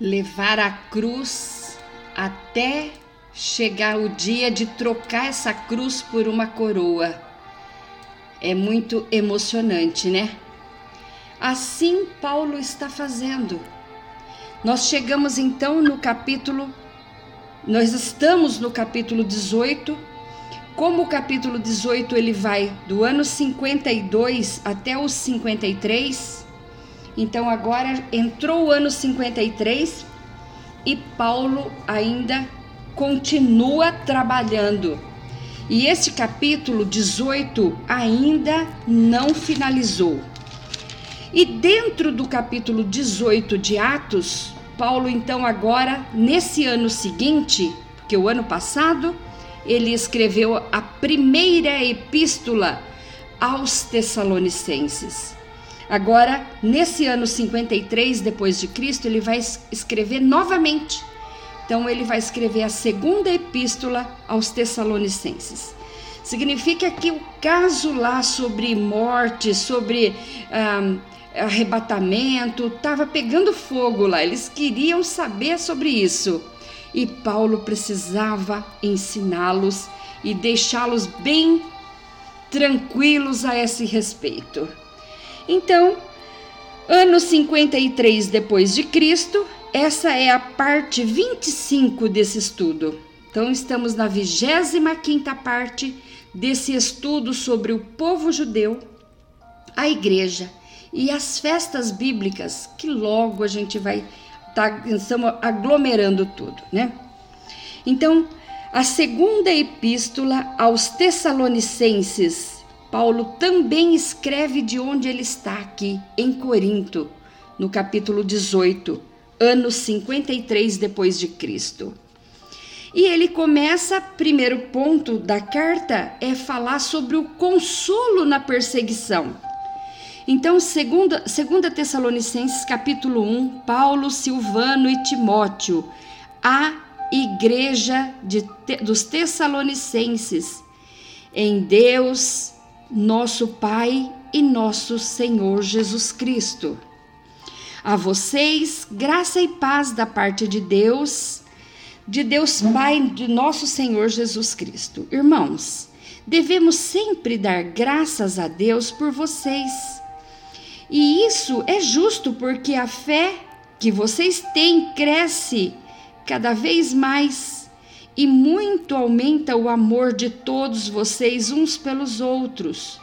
levar a cruz até chegar o dia de trocar essa cruz por uma coroa. É muito emocionante, né? Assim Paulo está fazendo. Nós chegamos então no capítulo, nós estamos no capítulo 18. Como o capítulo 18 ele vai do ano 52 até os 53, então agora entrou o ano 53 e Paulo ainda continua trabalhando. E esse capítulo 18 ainda não finalizou. E dentro do capítulo 18 de Atos, Paulo, então, agora, nesse ano seguinte, porque o ano passado, ele escreveu a primeira epístola aos Tessalonicenses. Agora, nesse ano 53 depois de Cristo, ele vai escrever novamente então ele vai escrever a segunda epístola aos Tessalonicenses. Significa que o caso lá sobre morte, sobre um, arrebatamento, estava pegando fogo lá. Eles queriam saber sobre isso. E Paulo precisava ensiná-los e deixá-los bem tranquilos a esse respeito. Então, ano 53 depois de Cristo, essa é a parte 25 desse estudo. Então, estamos na 25 parte desse estudo sobre o povo judeu, a igreja e as festas bíblicas, que logo a gente vai tá, aglomerando tudo, né? Então, a segunda epístola aos Tessalonicenses, Paulo também escreve de onde ele está aqui, em Corinto, no capítulo 18 ano 53 depois de Cristo. E ele começa, primeiro ponto da carta é falar sobre o consolo na perseguição. Então, segunda, segunda Tessalonicenses capítulo 1, Paulo, Silvano e Timóteo, a igreja de, dos Tessalonicenses, em Deus, nosso Pai e nosso Senhor Jesus Cristo. A vocês, graça e paz da parte de Deus, de Deus Pai, de nosso Senhor Jesus Cristo. Irmãos, devemos sempre dar graças a Deus por vocês. E isso é justo porque a fé que vocês têm cresce cada vez mais e muito aumenta o amor de todos vocês uns pelos outros.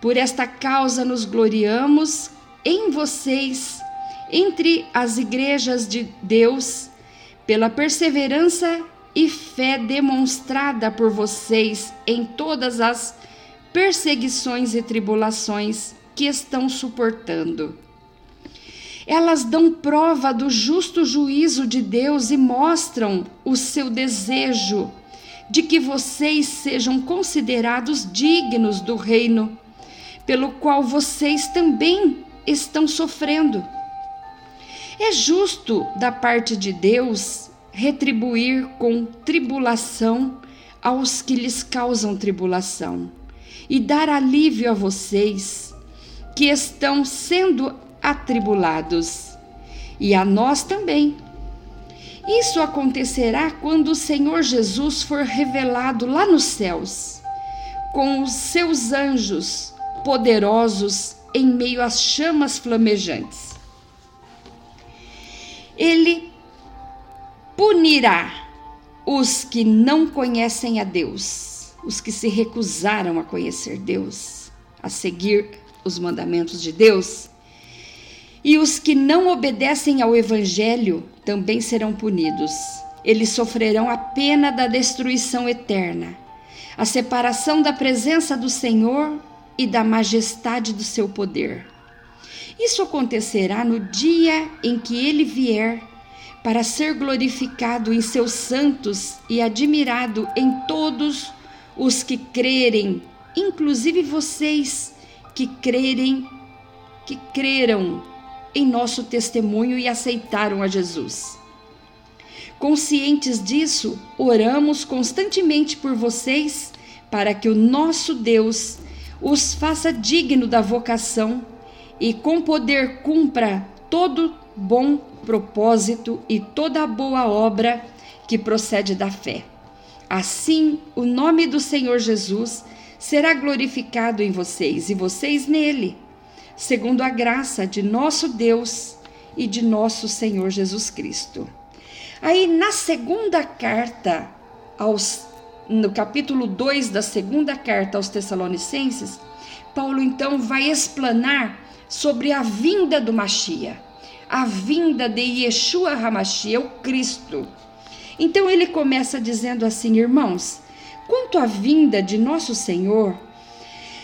Por esta causa nos gloriamos em vocês entre as igrejas de Deus pela perseverança e fé demonstrada por vocês em todas as perseguições e tribulações que estão suportando. Elas dão prova do justo juízo de Deus e mostram o seu desejo de que vocês sejam considerados dignos do reino, pelo qual vocês também estão sofrendo. É justo da parte de Deus retribuir com tribulação aos que lhes causam tribulação e dar alívio a vocês que estão sendo atribulados e a nós também. Isso acontecerá quando o Senhor Jesus for revelado lá nos céus, com os seus anjos poderosos em meio às chamas flamejantes ele punirá os que não conhecem a Deus, os que se recusaram a conhecer Deus, a seguir os mandamentos de Deus. E os que não obedecem ao Evangelho também serão punidos. Eles sofrerão a pena da destruição eterna, a separação da presença do Senhor e da majestade do seu poder. Isso acontecerá no dia em que ele vier para ser glorificado em seus santos e admirado em todos os que crerem, inclusive vocês que crerem, que creram em nosso testemunho e aceitaram a Jesus. Conscientes disso, oramos constantemente por vocês para que o nosso Deus os faça digno da vocação e com poder cumpra todo bom propósito e toda boa obra que procede da fé. Assim, o nome do Senhor Jesus será glorificado em vocês e vocês nele, segundo a graça de nosso Deus e de nosso Senhor Jesus Cristo. Aí, na segunda carta, aos, no capítulo 2 da segunda carta aos Tessalonicenses, Paulo então vai explanar sobre a vinda do Machia, a vinda de Yeshua Hamashia, o Cristo. Então ele começa dizendo assim, irmãos, quanto à vinda de nosso Senhor,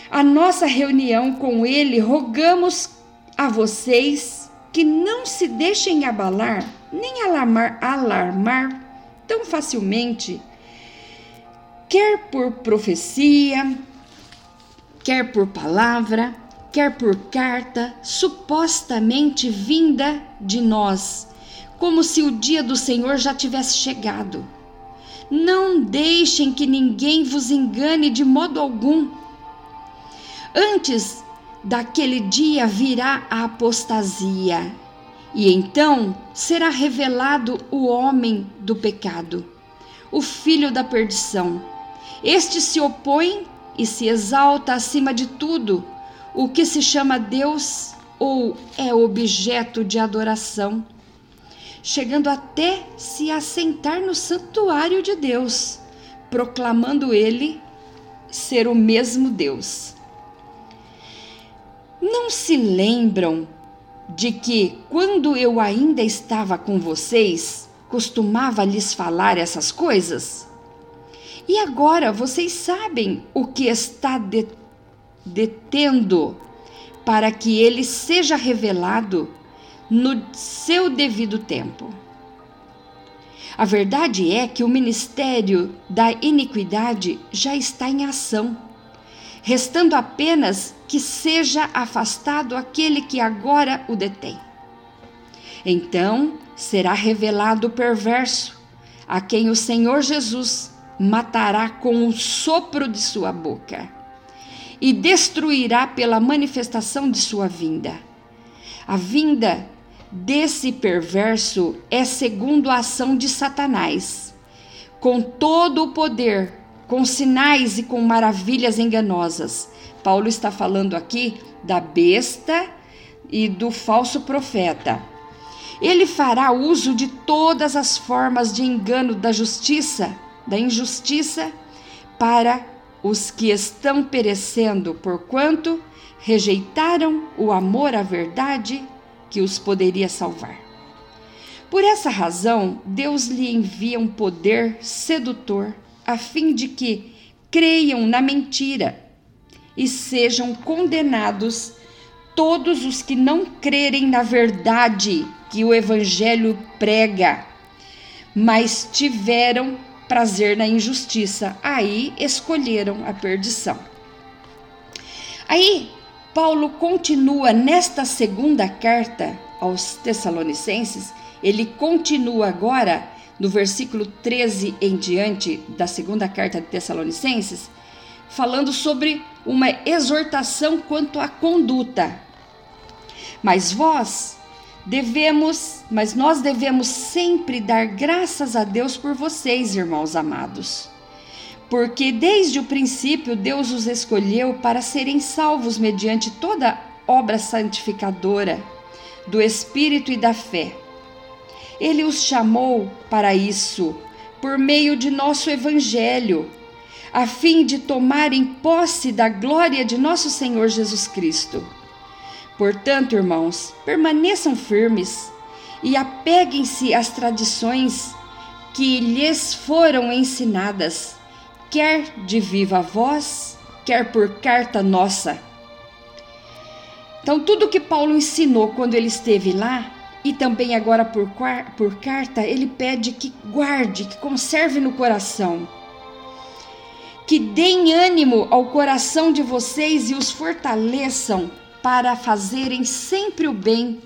a nossa reunião com ele, rogamos a vocês que não se deixem abalar nem alarmar, alarmar tão facilmente, quer por profecia, quer por palavra, quer por carta, supostamente vinda de nós, como se o dia do Senhor já tivesse chegado. Não deixem que ninguém vos engane de modo algum. Antes daquele dia virá a apostasia e então será revelado o homem do pecado, o filho da perdição. Este se opõe e se exalta acima de tudo, o que se chama Deus ou é objeto de adoração, chegando até se assentar no santuário de Deus, proclamando ele ser o mesmo Deus. Não se lembram de que, quando eu ainda estava com vocês, costumava lhes falar essas coisas? E agora vocês sabem o que está de, detendo para que ele seja revelado no seu devido tempo. A verdade é que o ministério da iniquidade já está em ação restando apenas que seja afastado aquele que agora o detém. Então será revelado o perverso, a quem o Senhor Jesus matará com o sopro de sua boca e destruirá pela manifestação de sua vinda. A vinda desse perverso é segundo a ação de Satanás, com todo o poder com sinais e com maravilhas enganosas. Paulo está falando aqui da besta e do falso profeta. Ele fará uso de todas as formas de engano da justiça, da injustiça, para os que estão perecendo, porquanto rejeitaram o amor à verdade que os poderia salvar. Por essa razão, Deus lhe envia um poder sedutor a fim de que creiam na mentira e sejam condenados todos os que não crerem na verdade que o Evangelho prega, mas tiveram prazer na injustiça, aí escolheram a perdição. Aí Paulo continua nesta segunda carta aos Tessalonicenses, ele continua agora no versículo 13 em diante da segunda carta de Tessalonicenses, falando sobre uma exortação quanto à conduta. Mas vós devemos, mas nós devemos sempre dar graças a Deus por vocês, irmãos amados. Porque desde o princípio Deus os escolheu para serem salvos mediante toda obra santificadora do Espírito e da fé ele os chamou para isso, por meio de nosso Evangelho, a fim de tomarem posse da glória de nosso Senhor Jesus Cristo. Portanto, irmãos, permaneçam firmes e apeguem-se às tradições que lhes foram ensinadas, quer de viva voz, quer por carta nossa. Então, tudo que Paulo ensinou quando ele esteve lá e também agora por, por carta, ele pede que guarde, que conserve no coração. Que deem ânimo ao coração de vocês e os fortaleçam para fazerem sempre o bem,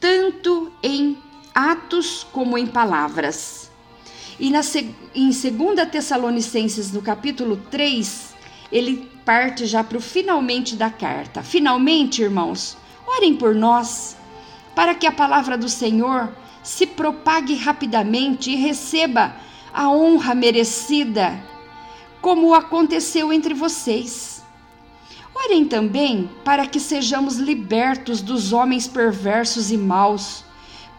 tanto em atos como em palavras. E na, em 2 Tessalonicenses, no capítulo 3, ele parte já para o finalmente da carta. Finalmente, irmãos, orem por nós para que a palavra do Senhor se propague rapidamente e receba a honra merecida, como aconteceu entre vocês. Orem também para que sejamos libertos dos homens perversos e maus,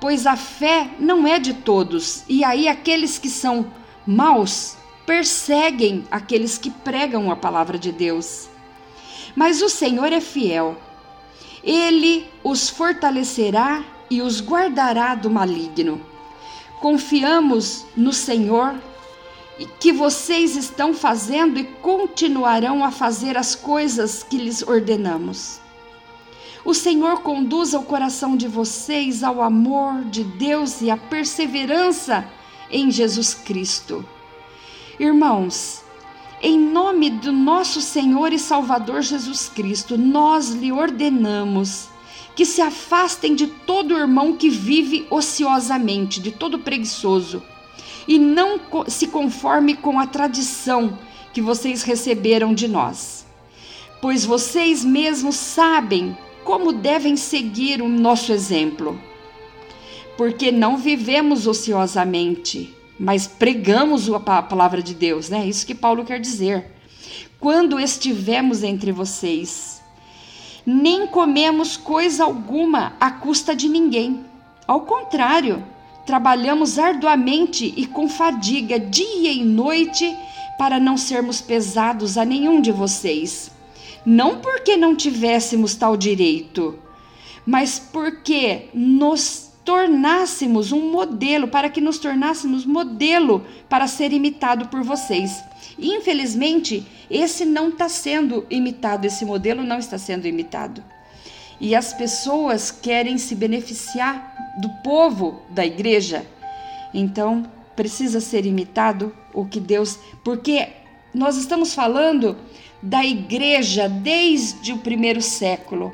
pois a fé não é de todos, e aí aqueles que são maus perseguem aqueles que pregam a palavra de Deus. Mas o Senhor é fiel. Ele os fortalecerá e os guardará do maligno. Confiamos no Senhor que vocês estão fazendo e continuarão a fazer as coisas que lhes ordenamos. O Senhor conduza o coração de vocês ao amor de Deus e à perseverança em Jesus Cristo. Irmãos, em nome do nosso Senhor e Salvador Jesus Cristo, nós lhe ordenamos que se afastem de todo irmão que vive ociosamente, de todo preguiçoso, e não se conforme com a tradição que vocês receberam de nós. Pois vocês mesmos sabem como devem seguir o nosso exemplo. Porque não vivemos ociosamente, mas pregamos a palavra de Deus, né? Isso que Paulo quer dizer. Quando estivemos entre vocês, nem comemos coisa alguma à custa de ninguém. Ao contrário, trabalhamos arduamente e com fadiga, dia e noite, para não sermos pesados a nenhum de vocês. Não porque não tivéssemos tal direito, mas porque nos tornássemos um modelo, para que nos tornássemos modelo para ser imitado por vocês. Infelizmente, esse não está sendo imitado, esse modelo não está sendo imitado. E as pessoas querem se beneficiar do povo da igreja. Então, precisa ser imitado o que Deus. Porque nós estamos falando da igreja desde o primeiro século.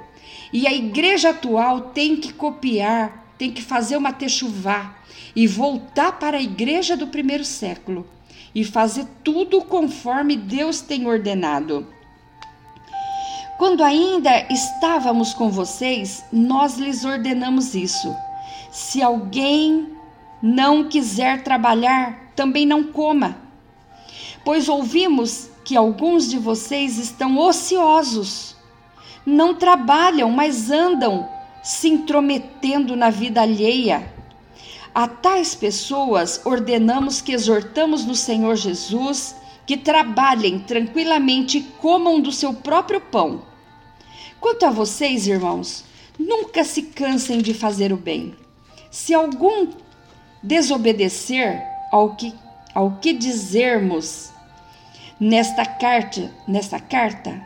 E a igreja atual tem que copiar, tem que fazer uma techuvá e voltar para a igreja do primeiro século e fazer tudo conforme Deus tem ordenado. Quando ainda estávamos com vocês, nós lhes ordenamos isso. Se alguém não quiser trabalhar, também não coma. Pois ouvimos que alguns de vocês estão ociosos. Não trabalham, mas andam se intrometendo na vida alheia. A tais pessoas ordenamos que exortamos no Senhor Jesus que trabalhem tranquilamente e comam do seu próprio pão. Quanto a vocês, irmãos, nunca se cansem de fazer o bem. Se algum desobedecer ao que, ao que dizermos nesta carta, nesta carta,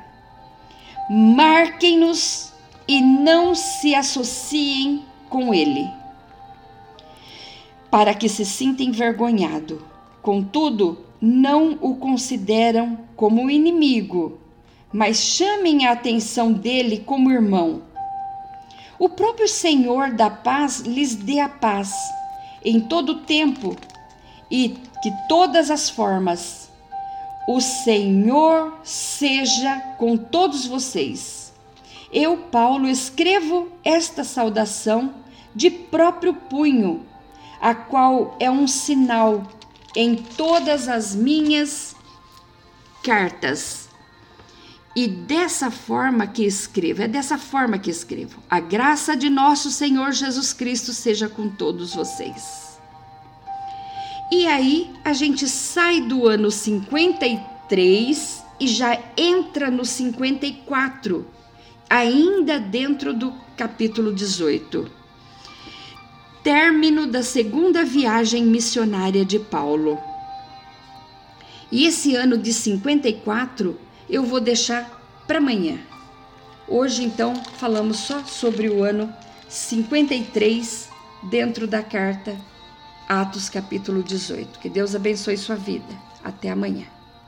marquem-nos e não se associem com ele para que se sinta envergonhado. Contudo, não o consideram como inimigo, mas chamem a atenção dele como irmão. O próprio Senhor da paz lhes dê a paz em todo o tempo e que todas as formas. O Senhor seja com todos vocês. Eu, Paulo, escrevo esta saudação de próprio punho a qual é um sinal em todas as minhas cartas. E dessa forma que escrevo, é dessa forma que escrevo. A graça de nosso Senhor Jesus Cristo seja com todos vocês. E aí a gente sai do ano 53 e já entra no 54, ainda dentro do capítulo 18 término da segunda viagem missionária de Paulo. E esse ano de 54 eu vou deixar para amanhã. Hoje, então, falamos só sobre o ano 53 dentro da carta Atos, capítulo 18. Que Deus abençoe sua vida. Até amanhã.